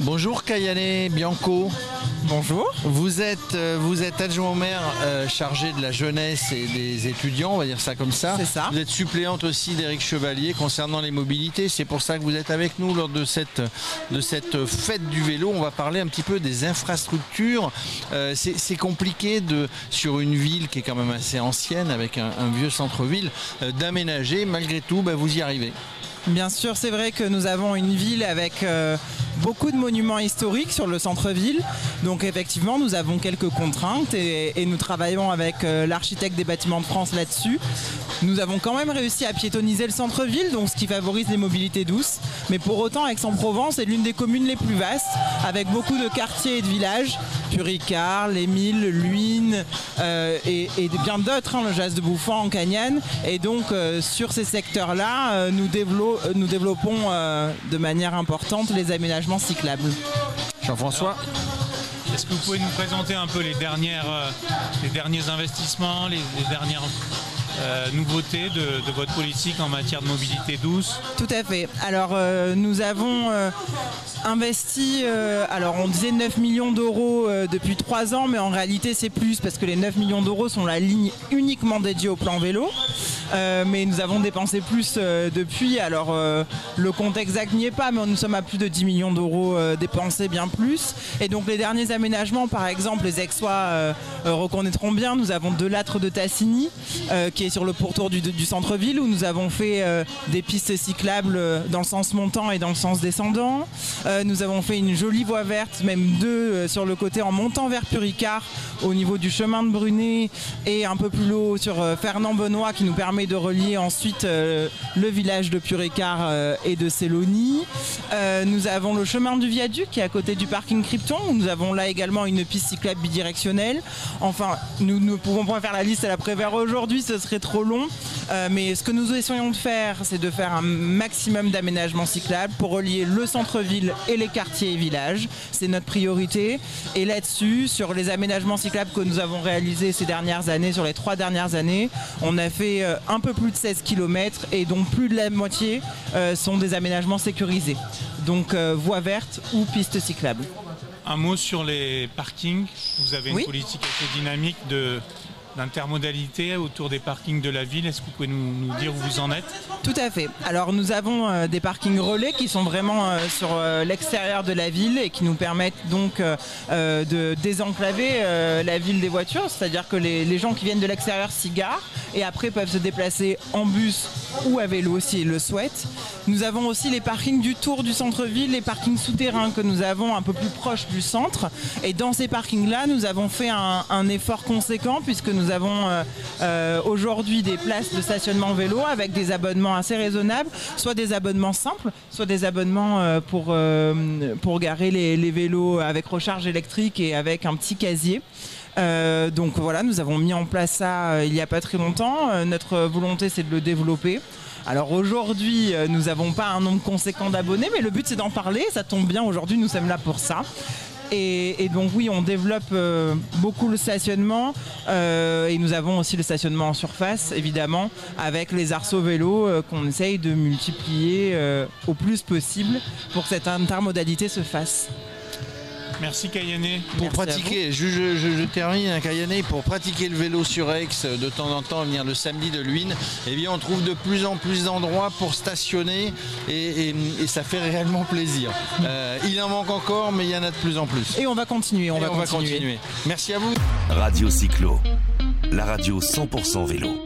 Bonjour Kayane Bianco. Bonjour. Vous êtes, euh, vous êtes adjoint au maire euh, chargé de la jeunesse et des étudiants, on va dire ça comme ça. C'est ça. Vous êtes suppléante aussi d'Éric Chevalier concernant les mobilités. C'est pour ça que vous êtes avec nous lors de cette, de cette fête du vélo. On va parler un petit peu des infrastructures. Euh, c'est compliqué de, sur une ville qui est quand même assez ancienne avec un, un vieux centre-ville euh, d'aménager. Malgré tout, bah, vous y arrivez. Bien sûr, c'est vrai que nous avons une ville avec beaucoup de monuments historiques sur le centre-ville. Donc effectivement, nous avons quelques contraintes et, nous travaillons avec euh, l'architecte des bâtiments de France là-dessus. Nous avons quand même réussi à piétoniser le centre-ville, donc ce qui favorise les mobilités douces. Mais pour autant, Aix-en-Provence est l'une des communes les plus vastes, avec beaucoup de quartiers et de villages. Puricard, Les Milles, Luynes euh, et, et bien d'autres, hein, le Jas de Bouffant, en Cagnane. Et donc euh, sur ces secteurs-là, euh, nous, dévelop- nous développons euh, de manière importante les aménagements cyclables. Jean-François Est-ce que vous pouvez nous présenter un peu les, dernières, les derniers investissements, les, les dernières euh, nouveautés de, votre politique en matière de mobilité douce Tout à fait. Alors euh, nous avons euh, investi, euh, alors on disait 9 millions d'euros depuis 3 ans, mais en réalité c'est plus parce que les 9 millions d'euros sont la ligne uniquement dédiée au plan vélo. Mais nous avons dépensé plus depuis. Alors le compte exact n'y est pas, mais nous sommes à plus de 10 millions d'euros dépensés, bien plus. Et donc les derniers aménagements, par exemple, les Aixois reconnaîtront bien. Nous avons de l'âtre de Tassigny, euh, sur le pourtour du, centre-ville, où nous avons fait euh, des pistes cyclables euh, dans le sens montant et dans le sens descendant. Euh, nous avons fait une jolie voie verte, même deux sur le côté en montant vers Puricard, au niveau du chemin de Brunet, et un peu plus haut sur Fernand Benoît, qui nous permet de relier ensuite le village de Puricard et de Célonie. Nous avons le chemin du viaduc qui est à côté du parking Krypton. où Nous avons là également une piste cyclable bidirectionnelle. Enfin, nous ne pouvons pas faire la liste à la Prévert aujourd'hui, ce serait trop long. Euh, mais ce que nous essayons de faire, c'est de faire un maximum d'aménagements cyclables pour relier le centre-ville et les quartiers et villages. C'est notre priorité. Et là-dessus, sur les aménagements cyclables que nous avons réalisés ces dernières années, sur les trois dernières années, on a fait euh, un peu plus de 16 km et dont plus de la moitié euh, sont des aménagements sécurisés. Donc euh, voie verte ou piste cyclable. Un mot sur les parkings. Vous avez une Oui. politique assez dynamique de d'intermodalité autour des parkings de la ville. Est-ce que vous pouvez nous, dire où vous en êtes? Tout à fait. Alors nous avons euh, des parkings relais qui sont vraiment euh, sur euh, l'extérieur de la ville et qui nous permettent donc de désenclaver la ville des voitures, c'est-à-dire que les, gens qui viennent de l'extérieur s'y garent et après peuvent se déplacer en bus ou à vélo s'ils le souhaitent. Nous avons aussi les parkings du tour du centre-ville, les parkings souterrains que nous avons un peu plus proches du centre. Et dans ces parkings-là, nous avons fait un effort conséquent puisque nous avons euh, euh, aujourd'hui des places de stationnement vélo avec des abonnements assez raisonnables, soit des abonnements simples, soit des abonnements euh, pour, pour garer les, vélos avec recharge électrique et avec un petit casier. Donc voilà, nous avons mis en place ça il n'y a pas très longtemps. Notre volonté, c'est de le développer. Alors aujourd'hui, nous n'avons pas un nombre conséquent d'abonnés, mais le but c'est d'en parler. Ça tombe bien, aujourd'hui nous sommes là pour ça. Et, donc oui, on développe euh, beaucoup le stationnement euh, et nous avons aussi le stationnement en surface, évidemment, avec les arceaux vélos euh, qu'on essaye de multiplier au plus possible pour que cette intermodalité se fasse. Merci Kayane. Pour Merci pratiquer, je, je- je- je termine un Cayenne, pour pratiquer le vélo sur Aix euh, de temps en temps, venir le samedi de Luynes, eh bien on trouve de plus en plus d'endroits pour stationner et, et- et ça fait réellement plaisir. Euh, il en manque encore, mais il y en a de plus en plus. Et on va continuer, on, va, continuer. continuer. Merci à vous. Radio Cyclo, la radio 100% vélo.